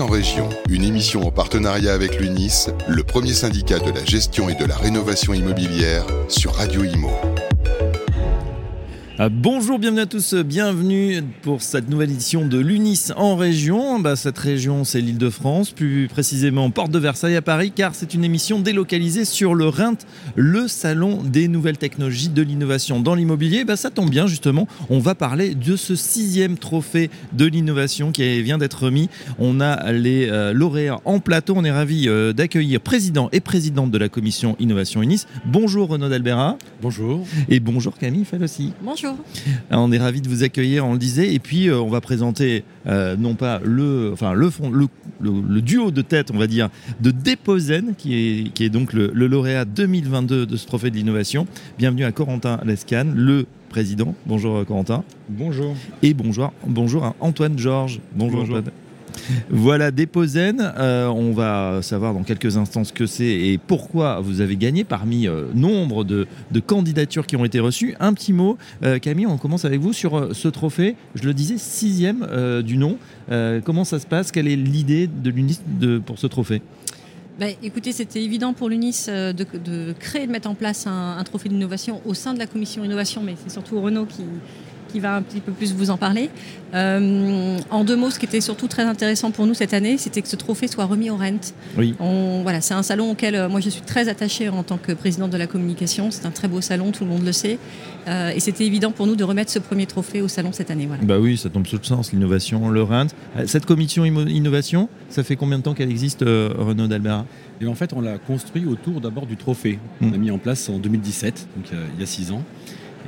En une émission en partenariat avec l'UNIS, le premier syndicat de la gestion et de la rénovation immobilière sur Radio Imo. Ah, bonjour, bienvenue à tous, bienvenue pour cette nouvelle édition de l'UNIS en région. Bah, cette région, c'est l'île de France, plus précisément Porte de Versailles à Paris, car c'est une émission délocalisée sur le RINT, le salon des nouvelles technologies de l'innovation dans l'immobilier. Bah, ça tombe bien, justement, on va parler de ce sixième trophée de l'innovation qui vient d'être remis. On a les euh, lauréats en plateau. On est ravis euh, d'accueillir président et présidente de la commission Innovation UNIS. Bonjour Renaud Dalbera. Bonjour. Et bonjour Camille Falossi. Bonjour. Euh, on est ravis de vous accueillir, on le disait. Et puis, euh, on va présenter euh, non pas le, enfin, le, fond, le, le, duo de tête, on va dire, de Deposen, qui est, qui est donc le, lauréat 2022 de ce trophée de l'innovation. Bienvenue à Corentin Lescan, le président. Bonjour Corentin. Bonjour. Et bonjour, bonjour à Antoine Georges. Bonjour, bonjour. Antoine. Voilà, Deposen. Euh, on va savoir dans quelques instants ce que c'est et pourquoi vous avez gagné parmi euh, nombre de, candidatures qui ont été reçues. Un petit mot, euh, Camille, on commence avec vous sur ce trophée. Je le disais, sixième du nom. comment ça se passe? Quelle est l'idée de l'UNIS pour ce trophée? Bah, écoutez, c'était évident pour l'UNIS de, créer, de mettre en place un trophée d'innovation au sein de la commission innovation, mais c'est surtout Renault qui, qui va un petit peu plus vous en parler. Euh, en deux mots, ce qui était surtout très intéressant pour nous cette année, c'était que ce trophée soit remis au Rent. Oui. voilà, c'est un salon auquel euh, moi je suis très attachée en tant que présidente de la communication. C'est un très beau salon, tout le monde le sait. Euh, et c'était évident pour nous de remettre ce premier trophée au salon cette année. Voilà. Bah oui, ça tombe sous le sens, l'innovation, le Rent. Cette commission innovation, ça fait combien de temps qu'elle existe, Renaud d'Albert? Et en fait, on l'a construit autour d'abord du trophée. On l'a mis en place en 2017, donc il y a six ans.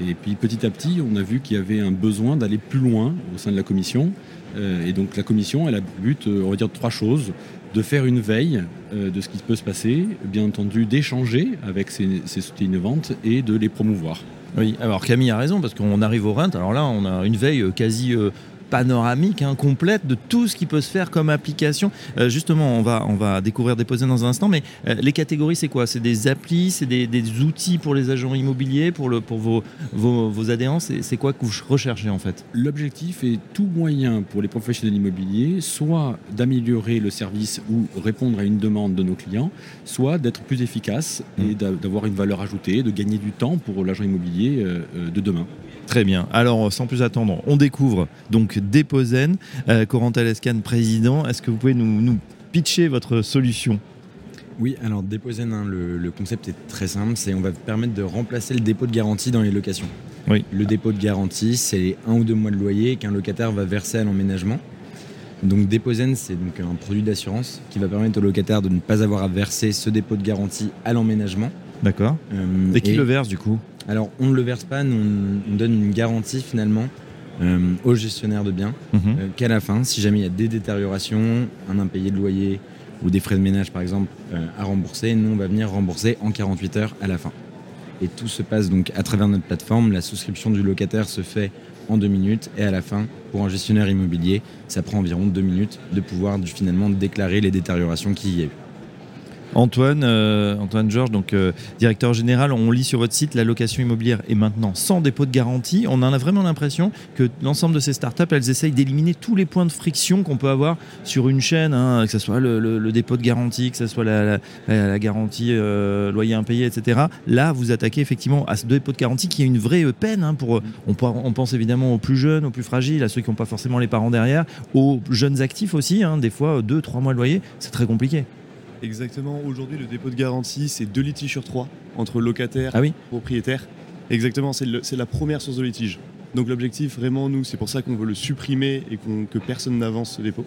Et puis petit à petit, on a vu qu'il y avait un besoin d'aller plus loin au sein de la commission. Euh, et donc la commission, elle a but, euh, on va dire, de trois choses. De faire une veille euh, de ce qui peut se passer, bien entendu d'échanger avec ces, ces sociétés innovantes et de les promouvoir. Oui, alors Camille a raison, parce qu'on arrive au RINT, alors là on a une veille quasi panoramique hein, complète de tout ce qui peut se faire comme application. Euh, justement, on va, on va découvrir déposer dans un instant, mais euh, les catégories, c'est quoi? C'est des applis, c'est des, outils pour les agents immobiliers, pour, le, pour vos, vos, vos adhérents? C'est quoi que vous recherchez en fait? L'objectif est tout moyen pour les professionnels immobiliers, soit d'améliorer le service ou répondre à une demande de nos clients, soit d'être plus efficace et mmh. d'avoir une valeur ajoutée, de gagner du temps pour l'agent immobilier euh, de demain. Très bien. Alors, sans plus attendre, on découvre donc Deposen. Euh, Corentin Lescan, président, est-ce que vous pouvez nous, pitcher votre solution? Oui, alors Deposen, hein, le, concept est très simple, c'est on va permettre de remplacer le dépôt de garantie dans les locations. Oui. Le dépôt de garantie, c'est un ou deux mois de loyer qu'un locataire va verser à l'emménagement. Donc Deposen, c'est donc un produit d'assurance qui va permettre au locataire de ne pas avoir à verser ce dépôt de garantie à l'emménagement. D'accord. Euh, et qui le verse du coup? Alors, on ne le verse pas, nous, on, donne une garantie finalement euh, au gestionnaire de biens mhm. euh, qu'à la fin, si jamais il y a des détériorations, un impayé de loyer ou des frais de ménage par exemple euh, à rembourser, nous on va venir rembourser en 48 heures à la fin. Et tout se passe donc à travers notre plateforme. La souscription du locataire se fait en deux minutes et à la fin, pour un gestionnaire immobilier, ça prend environ deux minutes de pouvoir finalement déclarer les détériorations qu'il y a eu. Antoine, euh, Antoine Georges, donc euh, directeur général, on lit sur votre site la location immobilière est maintenant sans dépôt de garantie. On en a vraiment l'impression que l'ensemble de ces startups, elles essayent d'éliminer tous les points de friction qu'on peut avoir sur une chaîne, hein, que ce soit le, dépôt de garantie, que ce soit la, garantie euh, loyer impayé, etc. Là, vous attaquez effectivement à ce dépôt de garantie qui est une vraie peine. Hein, on, pense évidemment aux plus jeunes, aux plus fragiles, à ceux qui n'ont pas forcément les parents derrière, aux jeunes actifs aussi. Hein, des fois, deux, trois mois de loyer, c'est très compliqué. Exactement. Aujourd'hui, le dépôt de garantie, c'est deux litiges sur trois entre locataires ah et propriétaires. Exactement, c'est la première source de litige. Donc l'objectif, vraiment, nous, c'est pour ça qu'on veut le supprimer et que personne n'avance ce dépôt.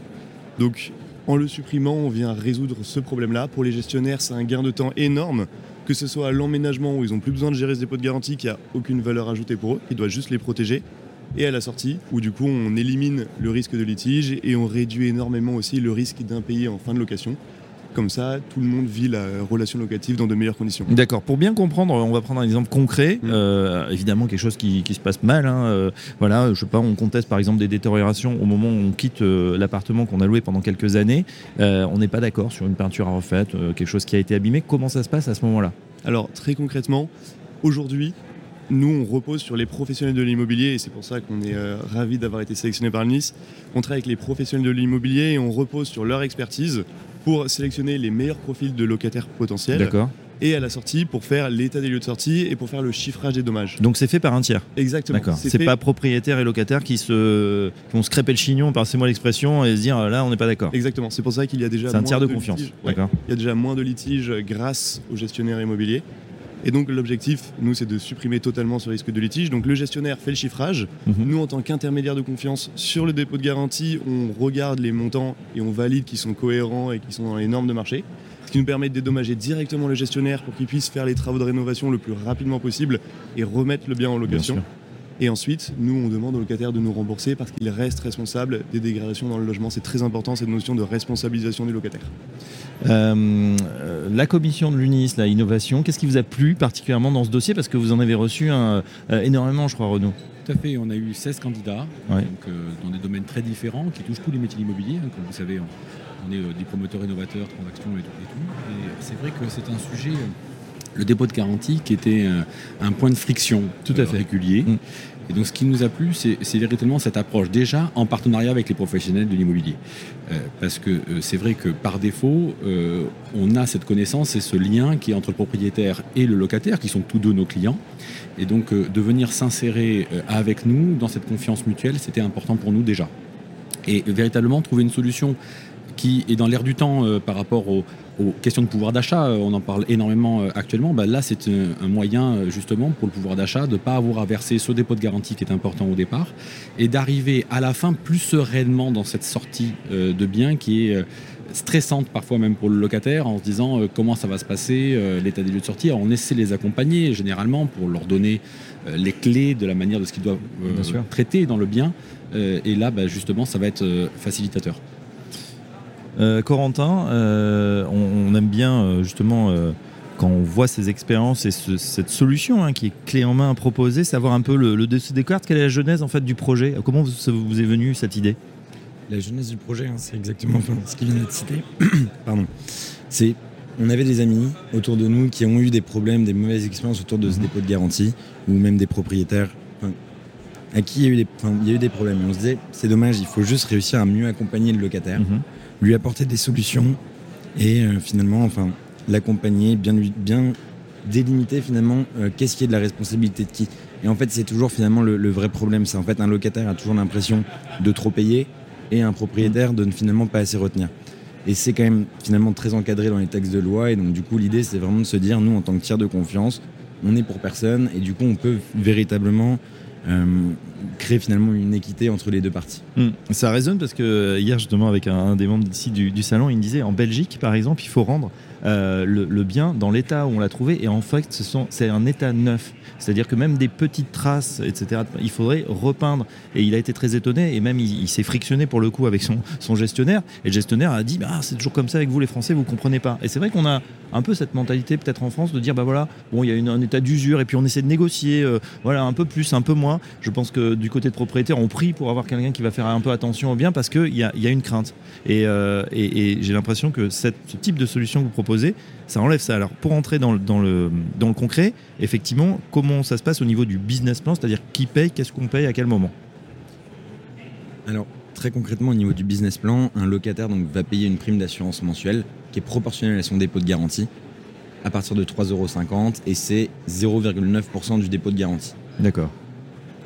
Donc en le supprimant, on vient résoudre ce problème-là. Pour les gestionnaires, c'est un gain de temps énorme, que ce soit à l'emménagement où ils n'ont plus besoin de gérer ce dépôt de garantie qui n'a aucune valeur ajoutée pour eux, qui doit juste les protéger, et à la sortie, où du coup on élimine le risque de litige et on réduit énormément aussi le risque d'impayé en fin de location. Comme ça, tout le monde vit la relation locative dans de meilleures conditions. D'accord. Pour bien comprendre, on va prendre un exemple concret. Mm. Euh, évidemment, quelque chose qui, se passe mal. Hein. Euh, voilà, je sais pas, on conteste par exemple des détériorations au moment où on quitte euh, l'appartement qu'on a loué pendant quelques années. on n'est pas d'accord sur une peinture à refaire, quelque chose qui a été abîmé. Comment ça se passe à ce moment-là? Alors, très concrètement, aujourd'hui, nous, on repose sur les professionnels de l'immobilier et c'est pour ça qu'on est euh, ravis d'avoir été sélectionné par le Nice. On travaille avec les professionnels de l'immobilier et on repose sur leur expertise pour sélectionner les meilleurs profils de locataires potentiels. D'accord. Et à la sortie, pour faire l'état des lieux de sortie et pour faire le chiffrage des dommages. Donc c'est fait par un tiers. Exactement. D'accord. C'est fait- pas propriétaire et locataire qui se qui vont se crêper le chignon, passez-moi l'expression, et se dire là on n'est pas d'accord. Exactement. C'est pour ça qu'il y a déjà C'est un moins tiers de confiance. Ouais. D'accord. Il y a déjà moins de litiges grâce aux gestionnaires immobiliers. Et donc l'objectif, nous, c'est de supprimer totalement ce risque de litige. Donc le gestionnaire fait le chiffrage. Mhm. Nous, en tant qu'intermédiaire de confiance sur le dépôt de garantie, on regarde les montants et on valide qu'ils sont cohérents et qu'ils sont dans les normes de marché. Ce qui nous permet de dédommager directement le gestionnaire pour qu'il puisse faire les travaux de rénovation le plus rapidement possible et remettre le bien en location. Et ensuite, nous, on demande au locataire de nous rembourser parce qu'il reste responsable des dégradations dans le logement. C'est très important cette notion de responsabilisation du locataire. Euh, la commission de l'UNIS, la innovation, qu'est-ce qui vous a plu particulièrement dans ce dossier? Parce que vous en avez reçu un, euh, énormément, je crois, Renaud. Tout à fait, on a eu 16 candidats Ouais. donc, euh, dans des domaines très différents qui touchent tous les métiers immobiliers. hein. Comme vous savez, on, on est des promoteurs innovateurs, transactions et tout. Et, tout. Et c'est vrai que c'est un sujet, le dépôt de garantie, qui était un point de friction Tout à fait. régulier. Mm. Et donc ce qui nous a plu, c'est véritablement cette approche, déjà en partenariat avec les professionnels de l'immobilier. Euh, parce que euh, c'est vrai que par défaut, euh, on a cette connaissance et ce lien qui est entre le propriétaire et le locataire, qui sont tous deux nos clients. Et donc de venir s'insérer avec nous dans cette confiance mutuelle, c'était important pour nous déjà. Et véritablement trouver une solution qui est dans l'air du temps euh, par rapport aux, aux questions de pouvoir d'achat, euh, on en parle énormément euh, actuellement, bah, là c'est un, un moyen justement pour le pouvoir d'achat de ne pas avoir à verser ce dépôt de garantie qui est important au départ et d'arriver à la fin plus sereinement dans cette sortie de biens qui est stressante parfois même pour le locataire en se disant euh, comment ça va se passer, euh, l'état des lieux de sortie. Alors, on essaie de les accompagner généralement pour leur donner euh, les clés de la manière de ce qu'ils doivent traiter dans le bien. Et là, bah, justement, ça va être facilitateur. Euh, Corentin, euh, on, on aime bien euh, justement quand on voit ces expériences et ce- cette solution hein, qui est clé en main proposée, savoir un peu le, le dessus des cartes, quelle est la genèse en fait du projet? Comment vous, ça vous est venu cette idée? La jeunesse du projet, hein, c'est exactement enfin, ce qui vient d'être cité. Pardon. C'est, on avait des amis autour de nous qui ont eu des problèmes, des mauvaises expériences autour de ce dépôt de garantie, ou même des propriétaires enfin, à qui il y, a eu des, enfin, il y a eu des problèmes. Et on se disait, c'est dommage, il faut juste réussir à mieux accompagner le locataire, Mhm. Lui apporter des solutions et euh, finalement, enfin, l'accompagner, bien, bien délimiter finalement euh, qu'est-ce qui est de la responsabilité de qui. Et en fait, c'est toujours finalement le, vrai problème. C'est en fait un locataire a toujours l'impression de trop payer et un propriétaire de ne finalement pas assez retenir. Et c'est quand même finalement très encadré dans les textes de loi. Et donc, du coup, l'idée, c'est vraiment de se dire, nous, en tant que tiers de confiance, on est pour personne. Et du coup, on peut véritablement créer finalement une équité entre les deux parties. Hmm. Ça résonne parce que euh, hier justement avec un, des membres ici du, du salon, il me disait en Belgique par exemple, il faut rendre euh, le, bien dans l'état où on l'a trouvé et en fait c'est un état neuf. C'est-à-dire que même des petites traces, etc., il faudrait repeindre. Et il a été très étonné et même il, s'est frictionné pour le coup avec son, gestionnaire. Et le gestionnaire a dit bah, c'est toujours comme ça avec vous les Français, vous comprenez pas. Et c'est vrai qu'on a un peu cette mentalité peut-être en France de dire bah voilà, bon il y a une- un état d'usure et puis on essaie de négocier, euh, voilà un peu plus, un peu moins. Je pense que du côté de propriétaire, on prie pour avoir quelqu'un qui va faire un peu attention au bien parce qu'il y a, une crainte. Et, euh, et- j'ai l'impression que ce type de solution que vous proposez, ça enlève ça. Alors pour entrer dans le, dans le, dans le concret, effectivement, comment ça se passe au niveau du business plan, c'est-à-dire qui paye, qu'est-ce qu'on paye, à quel moment? Alors, très concrètement, au niveau du business plan, un locataire donc, va payer une prime d'assurance mensuelle qui est proportionnelle à son dépôt de garantie à partir de 3,50 euros et c'est 0,9% du dépôt de garantie. D'accord.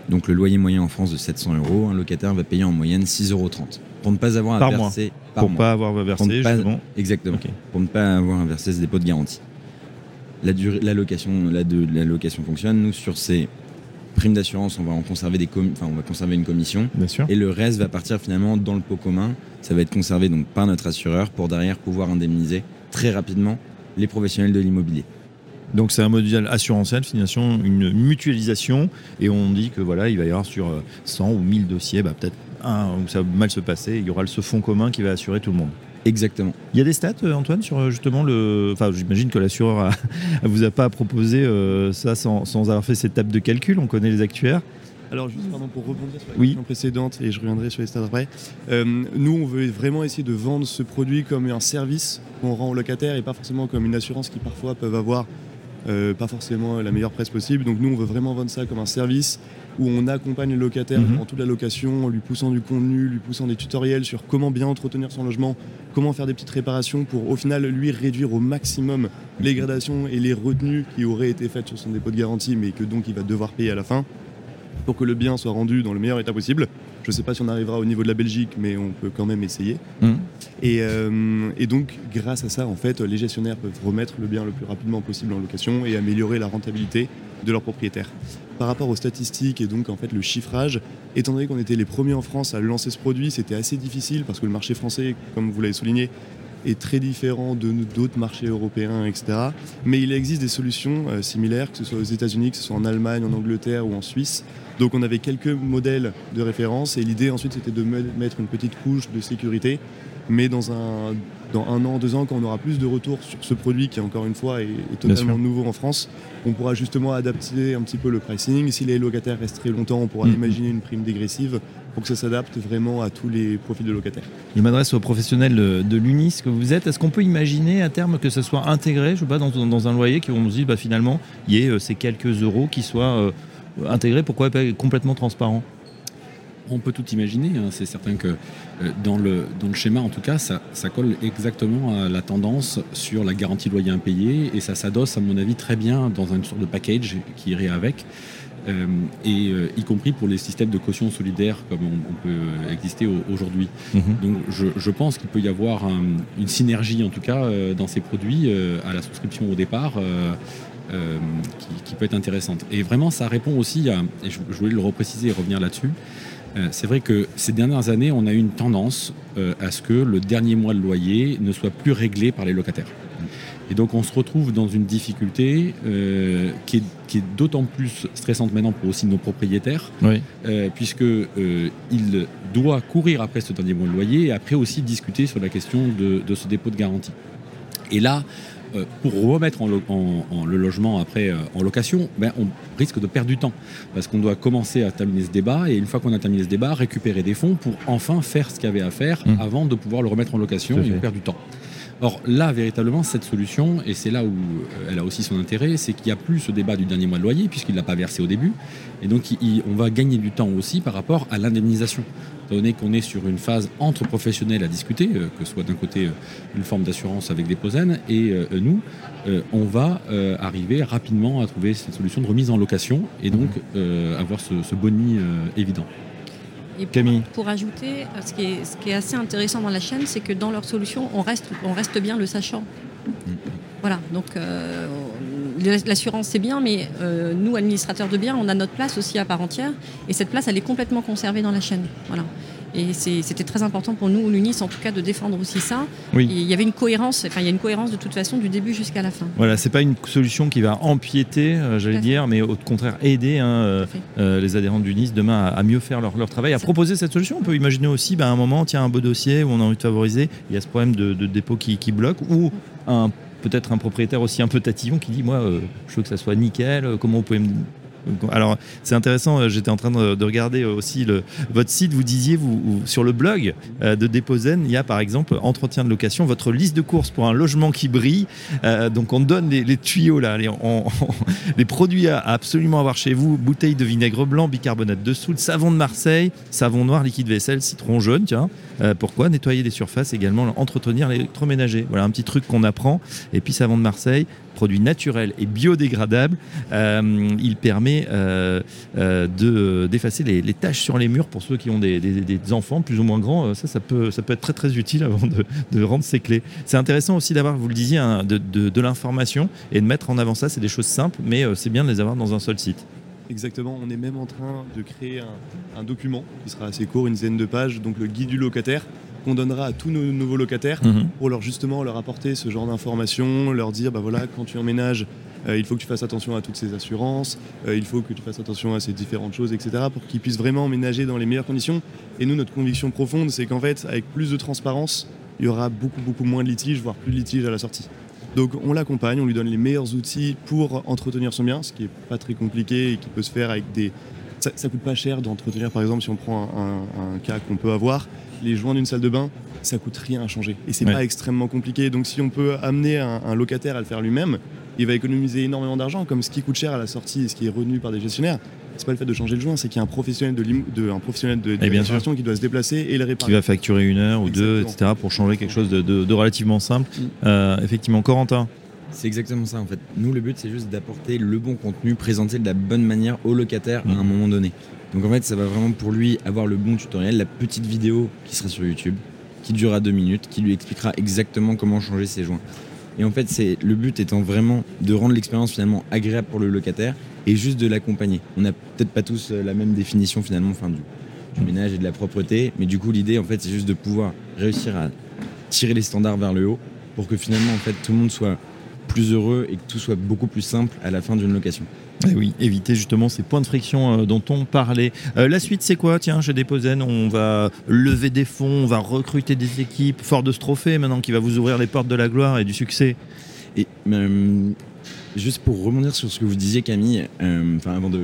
Donc, le loyer moyen en France de 700 euros, un locataire va payer en moyenne 6,30 euros. Pour ne pas avoir à Par mois. Par Pour mois. pas avoir versé, ne pas- justement. Exactement. Pour ne pas avoir à verser ce dépôt de garantie. La, durée, la, location, la, de- la location fonctionne. Nous, sur ces primes d'assurance, on va en conserver des enfin, on va conserver une commission. Bien sûr. Et le reste va partir finalement dans le pot commun. Ça va être conservé donc par notre assureur pour derrière pouvoir indemniser très rapidement les professionnels de l'immobilier. Donc c'est un modèle assurantiel, finalement, une mutualisation, et on dit que voilà, il va y avoir sur euh, 100 ou 1000 dossiers, bah, peut-être un où ça va mal se passer, il y aura ce fonds commun qui va assurer tout le monde. Exactement. Il y a des stats, euh, Antoine, sur euh, justement le. Enfin, j'imagine que l'assureur a- vous a pas proposé euh, ça sans, sans avoir fait cette table de calcul. On connaît les actuaires. Alors juste pardon, pour rebondir sur la Oui. question précédente et je reviendrai sur les stats après. euh, nous on veut vraiment essayer de vendre ce produit comme un service qu'on rend aux locataires et pas forcément comme une assurance qui parfois peuvent avoir pas forcément la meilleure presse possible. Donc nous, on veut vraiment vendre ça comme un service où on accompagne le locataire Mhm. dans toute la location en lui poussant du contenu, lui poussant des tutoriels sur comment bien entretenir son logement, comment faire des petites réparations pour au final lui réduire au maximum les gradations et les retenues qui auraient été faites sur son dépôt de garantie mais que donc il va devoir payer à la fin pour que le bien soit rendu dans le meilleur état possible. Je ne sais pas si on arrivera au niveau de la Belgique mais on peut quand même essayer. Mhm. Et, euh, et donc, grâce à ça, en fait, les gestionnaires peuvent remettre le bien le plus rapidement possible en location et améliorer la rentabilité de leurs propriétaires. Par rapport aux statistiques et donc en fait le chiffrage, étant donné qu'on était les premiers en France à lancer ce produit, c'était assez difficile parce que le marché français, comme vous l'avez souligné, est très différent de d'autres marchés européens, etc. Mais il existe des solutions euh, similaires, que ce soit aux États-Unis, que ce soit en Allemagne, en Angleterre ou en Suisse. Donc on avait quelques modèles de référence et l'idée ensuite c'était de me- mettre une petite couche de sécurité. Mais dans un, dans un an, deux ans, quand on aura plus de retours sur ce produit qui encore une fois est, est totalement nouveau en France, on pourra justement adapter un petit peu le pricing. Si les locataires restent très longtemps, on pourra Mhm. imaginer une prime dégressive pour que ça s'adapte vraiment à tous les profils de locataires. Je m'adresse aux professionnels de, de l'UNIS que vous êtes. Est-ce qu'on peut imaginer à terme que ce soit intégré, je sais pas, dans, dans un loyer, qu'on se dit bah, finalement, il y ait euh, ces quelques euros qui soient euh, intégrés, pourquoi pas complètement transparents? On peut tout imaginer, hein. c'est certain que euh, dans, le, dans le schéma, en tout cas, ça, ça colle exactement à la tendance sur la garantie loyer impayé et ça s'adosse, à mon avis, très bien dans une sorte de package qui irait avec. Euh, et euh, y compris pour les systèmes de caution solidaire comme on, on peut exister au- aujourd'hui. Donc je, je pense qu'il peut y avoir un- une synergie en tout cas euh, dans ces produits euh, à la souscription au départ euh, euh, qui, qui peut être intéressante. Et vraiment ça répond aussi à, et je, je voulais le repréciser et revenir là-dessus, euh, c'est vrai que ces dernières années on a eu une tendance euh, à ce que le dernier mois de loyer ne soit plus réglé par les locataires. Et donc on se retrouve dans une difficulté euh, qui est, qui est d'autant plus stressante maintenant pour aussi nos propriétaires, Oui. euh, puisque euh, il doit courir après ce dernier mois de loyer et après aussi discuter sur la question de, de ce dépôt de garantie. Et là, pour remettre en, lo- en- en le logement après euh, en location, ben, on risque de perdre du temps parce qu'on doit commencer à terminer ce débat et une fois qu'on a terminé ce débat, récupérer des fonds pour enfin faire ce qu'il y avait à faire Mmh. avant de pouvoir le remettre en location et on perd du temps. Or là, véritablement, cette solution, et c'est là où euh, elle a aussi son intérêt, c'est qu'il n'y a plus ce débat du dernier mois de loyer, puisqu'il ne l'a pas versé au début. Et donc, il- on va gagner du temps aussi par rapport à l'indemnisation. Étant donné qu'on est sur une phase entre professionnels à discuter, euh, que ce soit d'un côté euh, une forme d'assurance avec des posaines, et euh, nous, on va arriver rapidement à trouver cette solution de remise en location, et donc euh, avoir ce, ce boni évident. Et pour, Camille. pour ajouter, euh, ce qui, est, ce qui est assez intéressant dans la chaîne, c'est que dans leur solution, on reste, on reste bien le sachant. Voilà, donc euh, l'assurance c'est bien, mais euh, nous, administrateurs de biens, on a notre place aussi à part entière, et cette place, elle est complètement conservée dans la chaîne. Voilà. Et c'était très important pour nous, l'UNIS, en tout cas, de défendre aussi ça. Oui. Il y avait une cohérence, enfin, il y a une cohérence de toute façon du début jusqu'à la fin. Voilà, c'est pas une solution qui va empiéter, euh, j'allais dire, mais au contraire aider hein, euh, euh, les adhérents du Nice demain à, à mieux faire leur, leur travail, à proposer cette solution. On peut imaginer aussi, bah, à un moment, tiens, un beau dossier où on a envie de favoriser, il y a ce problème de, de dépôt qui, qui bloque, ou un peut-être un propriétaire aussi un peu tatillon qui dit, moi, euh, je veux que ça soit nickel, euh, comment vous pouvez me alors c'est intéressant, euh, j'étais en train de, de regarder euh, aussi le, votre site, vous disiez vous, sur le blog euh, de Déposen, il y a par exemple entretien de location, votre liste de courses pour un logement qui brille, donc on donne les, tuyaux là, les, produits à, absolument avoir chez vous, bouteille de vinaigre blanc, bicarbonate de soude, savon de Marseille, savon noir, liquide vaisselle, citron jaune, tiens. Pourquoi Nettoyer les surfaces également, entretenir l'électroménager? Voilà un petit truc qu'on apprend. Et puis savon de Marseille, produit naturel et biodégradable. Il permet euh, euh, de- d'effacer les, les taches sur les murs pour ceux qui ont des, des- des enfants plus ou moins grands. Euh, Ça, ça peut, ça peut être très très utile avant de, de rendre ces clés. C'est intéressant aussi d'avoir, vous le disiez, un- de, de- de l'information et de mettre en avant ça. C'est des choses simples, mais euh, c'est bien de les avoir dans un seul site. Exactement, on est même en train de créer un, un document qui sera assez court, une dizaine de pages, donc le guide du locataire, qu'on donnera à tous nos nouveaux locataires Mhm. pour leur justement leur apporter ce genre d'informations, leur dire bah voilà quand tu emménages, euh, il faut que tu fasses attention à toutes ces assurances, euh, il faut que tu fasses attention à ces différentes choses, etc. pour qu'ils puissent vraiment emménager dans les meilleures conditions. Et nous, notre conviction profonde, c'est qu'en fait, avec plus de transparence, il y aura beaucoup beaucoup moins de litiges, voire plus de litiges à la sortie. Donc on l'accompagne, on lui donne les meilleurs outils pour entretenir son bien, ce qui est pas très compliqué et qui peut se faire avec des. Ça, ça coûte pas cher d'entretenir, par exemple, si on prend un, un- un cas qu'on peut avoir, les joints d'une salle de bain, ça coûte rien à changer et c'est Ouais. pas extrêmement compliqué. Donc si on peut amener un, un locataire à le faire lui-même, il va économiser énormément d'argent, comme ce qui coûte cher à la sortie et ce qui est revenu par des gestionnaires. C'est pas le fait de changer le joint, c'est qu'il y a un professionnel de, de un professionnel de, de qui doit se déplacer et le réparer. Qui va facturer une heure ou deux, etc. pour changer quelque chose de, relativement simple. Mm. Euh, effectivement, Corentin. C'est exactement ça en fait. Nous, le but, c'est juste d'apporter le bon contenu, présenter de la bonne manière au locataire à un mm. moment donné. Donc en fait, ça va vraiment pour lui avoir le bon tutoriel, la petite vidéo qui sera sur YouTube, qui durera deux minutes, qui lui expliquera exactement comment changer ses joints. Et en fait, c'est le but étant vraiment de rendre l'expérience finalement agréable pour le locataire et juste de l'accompagner. On n'a peut-être pas tous euh, la même définition finalement fin, du, du, ménage et de la propreté, mais du coup l'idée en fait c'est juste de pouvoir réussir à tirer les standards vers le haut pour que finalement en fait tout le monde soit plus heureux et que tout soit beaucoup plus simple à la fin d'une location. Eh oui, éviter justement ces points de friction euh, dont on parlait. Euh, la suite, c'est quoi? Tiens, chez Deposen, on va lever des fonds, on va recruter des équipes, fort de ce trophée maintenant qui va vous ouvrir les portes de la gloire et du succès. Et euh, juste pour rebondir sur ce que vous disiez, Camille, enfin avant de,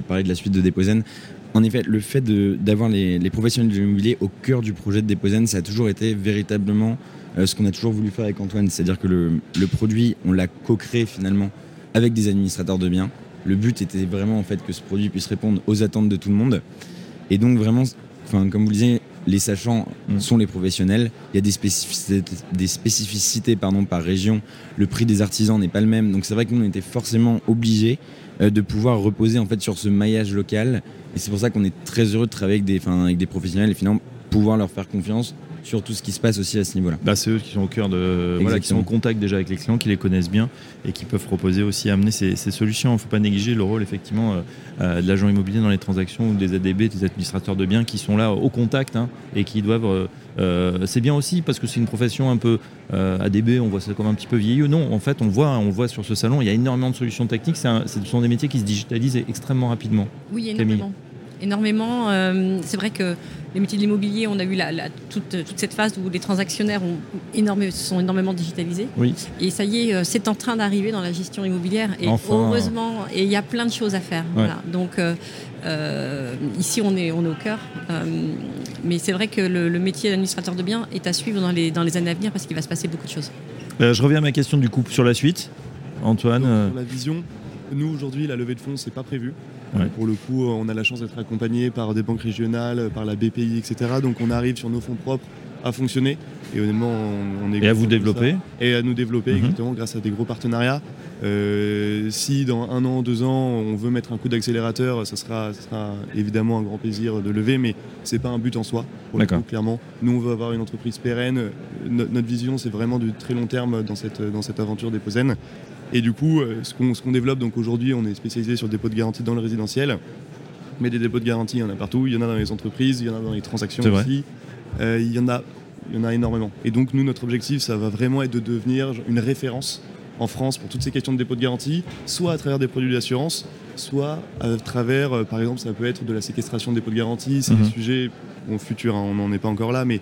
parler de la suite de Deposen, en effet, le fait d'avoir les, professionnels de l'immobilier au cœur du projet de Deposen, ça a toujours été véritablement ce qu'on a toujours voulu faire avec Antoine. C'est-à-dire que le produit, on l'a co-créé finalement avec des administrateurs de biens le but était vraiment en fait que ce produit puisse répondre aux attentes de tout le monde. Et donc vraiment, enfin, comme vous le disiez, les sachants mm. sont les professionnels. Il y a des spécificités, des spécificités pardon, par région. Le prix des artisans n'est pas le même. Donc c'est vrai que nous, on était forcément obligés euh, de pouvoir reposer en fait sur ce maillage local. Et c'est pour ça qu'on est très heureux de travailler avec des, avec des professionnels et finalement pouvoir leur faire confiance sur tout ce qui se passe aussi à ce niveau-là. Bah, c'est eux qui sont au cœur de, voilà, qui sont en contact déjà avec les clients, qui les connaissent bien et qui peuvent proposer aussi amener ces, solutions. Il ne faut pas négliger le rôle effectivement euh, euh, de l'agent immobilier dans les transactions ou des ADB, des administrateurs de biens qui sont là au contact hein, et qui doivent. Euh, c'est bien aussi parce que c'est une profession un peu ADB, on voit ça comme un petit peu vieilleux. Non, en fait, on voit, on voit sur ce salon, il y a énormément de solutions techniques. Ce sont des métiers qui se digitalisent extrêmement rapidement. Oui, énormément énormément. Euh, c'est vrai que les métiers de l'immobilier, on a eu toute, cette phase où les transactionnaires ont sont énormément digitalisés. Oui. Et ça y est, euh, c'est en train d'arriver dans la gestion immobilière. Et heureusement, et il y a plein de choses à faire. Donc euh, ici, on est, on est au cœur. mais c'est vrai que le, métier d'administrateur de biens est à suivre dans les, dans les années à venir parce qu'il va se passer beaucoup de choses. je reviens à ma question du coup sur la suite. Antoine. la vision, nous aujourd'hui, la levée de fonds, c'est pas prévu. Pour le coup, on a la chance d'être accompagné par des banques régionales, par la BPI, etc. Donc on arrive sur nos fonds propres à fonctionner. Et honnêtement, on, est. Et à vous développer Et à nous développer, mhm. exactement, grâce à des gros partenariats. Euh, si dans un an, deux ans, on veut mettre un coup d'accélérateur, ça sera, évidemment un grand plaisir de lever, mais c'est pas un but en soi, pour le coup, clairement. Nous, on veut avoir une entreprise pérenne. notre vision, c'est vraiment du très long terme dans cette, dans cette aventure des Posen. Et du coup, euh, ce qu'on développe, donc aujourd'hui, on est spécialisé sur le dépôt de garantie dans le résidentiel. Mais des dépôts de garantie, il y en a partout. Il y en a dans les entreprises, il y en a dans les transactions aussi. Euh, il, y en a, il y en a énormément. Et donc, nous, notre objectif, ça va vraiment être de devenir une référence en France pour toutes ces questions de dépôt de garantie, soit à travers des produits d'assurance, soit à travers, euh, par exemple, ça peut être de la séquestration de dépôt de garantie. C'est des mhm. sujets, au futur, hein, on n'en est pas encore là, mais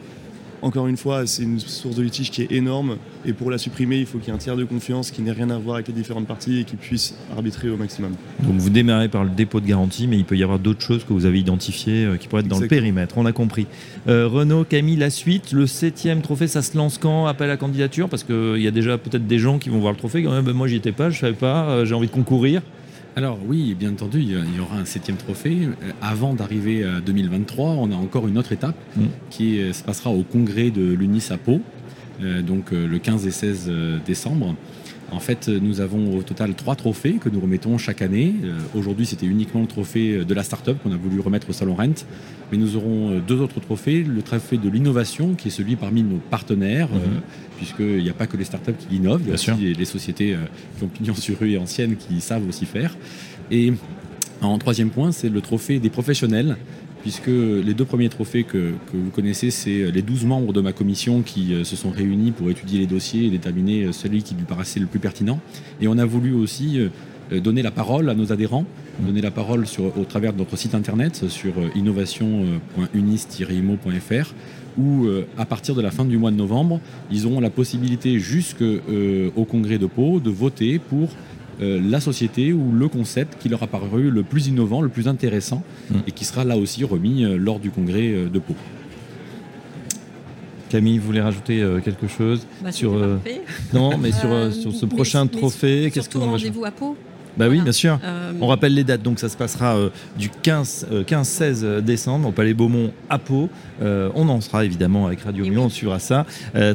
encore une fois, c'est une source de litige qui est énorme. Et pour la supprimer, il faut qu'il y ait un tiers de confiance qui n'ait rien à voir avec les différentes parties et qui puisse arbitrer au maximum. Donc vous démarrez par le dépôt de garantie, mais il peut y avoir d'autres choses que vous avez identifiées euh, qui pourraient être dans le périmètre, on a compris. Euh, Renaud, Camille, la suite, le septième trophée, ça se lance quand? Appel à candidature? Parce qu'il y a déjà peut-être des gens qui vont voir le trophée, quand même, moi j'y étais pas, je savais pas, euh, j'ai envie de concourir. Alors oui, bien entendu, il y aura un septième trophée. Euh, avant d'arriver à 2023, on a encore une autre étape mm. qui euh, se passera au congrès de l'UNIS à Pau, euh, donc le 15 et 16 décembre. En fait, nous avons au total trois trophées que nous remettons chaque année. Aujourd'hui, c'était uniquement le trophée de la start-up qu'on a voulu remettre au Salon Rent. Mais nous aurons deux autres trophées. Le trophée de l'innovation, qui est celui parmi nos partenaires, mm-hmm. puisqu'il n'y a pas que les startups qui innovent, il y a aussi les sociétés qui ont pignon sur rue et anciennes qui savent aussi faire. Et en troisième point, c'est le trophée des professionnels, puisque les deux premiers trophées que, vous connaissez, c'est les 12 membres de ma commission qui euh, se sont réunis pour étudier les dossiers et déterminer euh, celui qui lui paraissait le plus pertinent. Et on a voulu aussi euh, donner la parole à nos adhérents, donner la parole au travers de notre site internet sur innovation.unis-imo.fr où à partir de la fin du mois de novembre, ils auront la possibilité jusqu'au congrès de Pau de voter pour euh, la société ou le concept qui leur a paru le plus innovant, le plus intéressant, mm. et qui sera là aussi remis euh, lors du congrès euh, de Pau. Camille, vous voulez rajouter quelque chose bah, sur Non, mais sur, sur ce prochain trophée, qu'est-ce que vous rendez-vous à Pau bah oui, bien sûr. Euh, On rappelle les dates. Donc ça se passera euh, du 15-16 euh, décembre au Palais Beaumont à Pau. on en sera évidemment avec Radio Mion, on suivra ça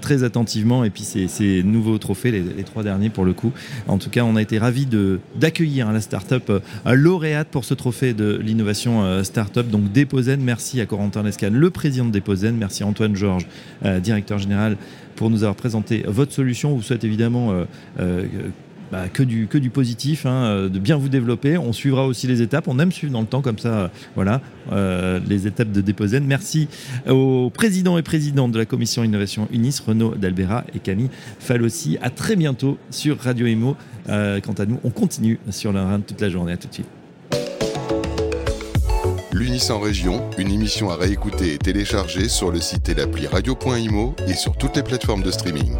très attentivement. Et puis ces, nouveaux trophées, les, trois derniers pour le coup. En tout cas, on a été ravis d'accueillir hein, la start-up lauréate pour ce trophée de l'innovation start-up. Donc Deposen, merci à Corentin Lescan, le président de Deposen. Merci à Antoine Georges, directeur général pour nous avoir présenté votre solution. On vous souhaite évidemment bah, que, du, positif, hein, euh, de bien vous développer. On suivra aussi les étapes. On aime suivre dans le temps comme ça, euh, voilà, euh, les étapes de Déposen. Merci aux présidents et présidentes de la commission innovation UNIS, Renaud Dalbera et Camille Falossi. À très bientôt sur Radio Emo. quant à nous, on continue sur la reine toute la journée. À tout de suite. L'UNIS en région, une émission à réécouter et télécharger sur le site et l'appli radio.imo et sur toutes les plateformes de streaming.